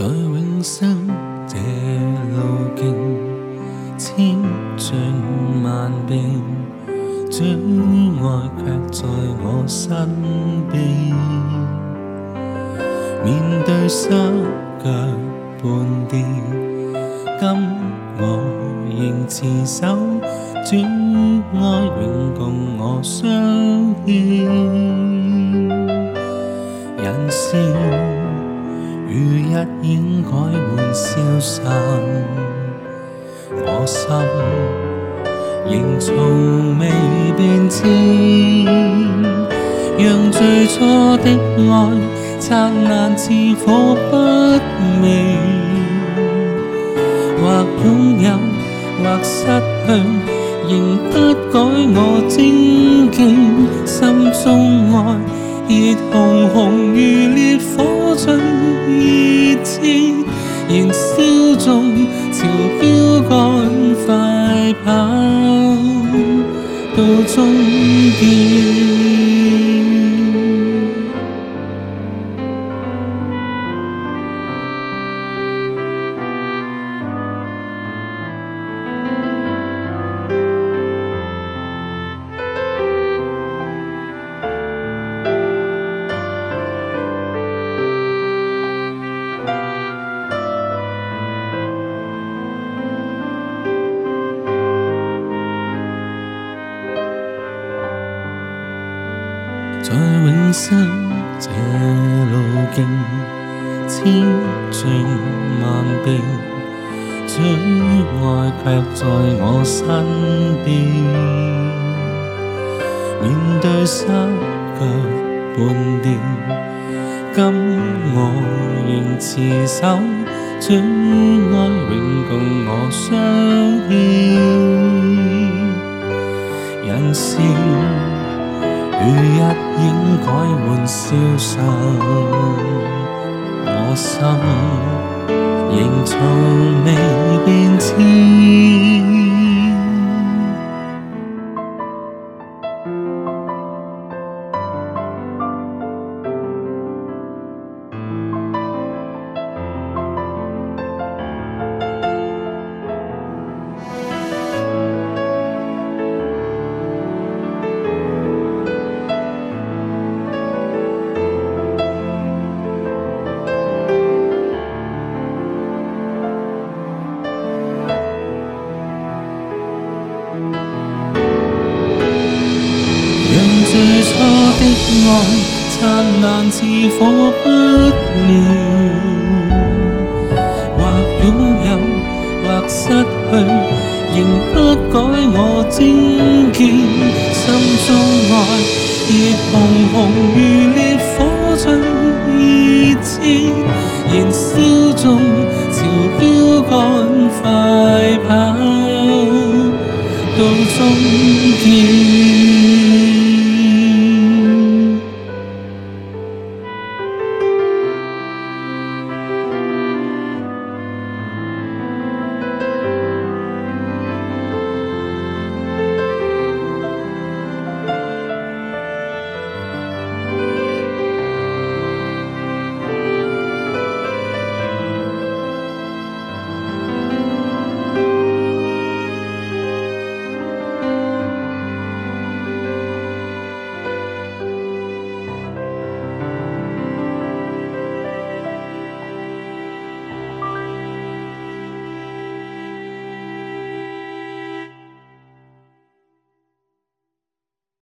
在永生这路径，千转万变，真爱却在我身边。面对失脚半跌，今我仍持守，主爱永共我相依。應改換消散我心，仍從未變遷，讓最初的愛燦爛似火不滅，或擁有或失去。仍不改我精進，心中愛，熱紅紅如烈火盡。燃烧中，朝标赶快跑，到终点。在永生这路径，千转万变，真爱却在我身边。面对失却半点，今我仍持守，真爱永共我相依，人是。如日影改换消逝，我心仍痛。最初的愛燦爛是否不了？或擁有，或失去，仍不改我精堅。心中愛熱紅紅如烈火最熱熾，燃燒中朝標杆快跑，到終結。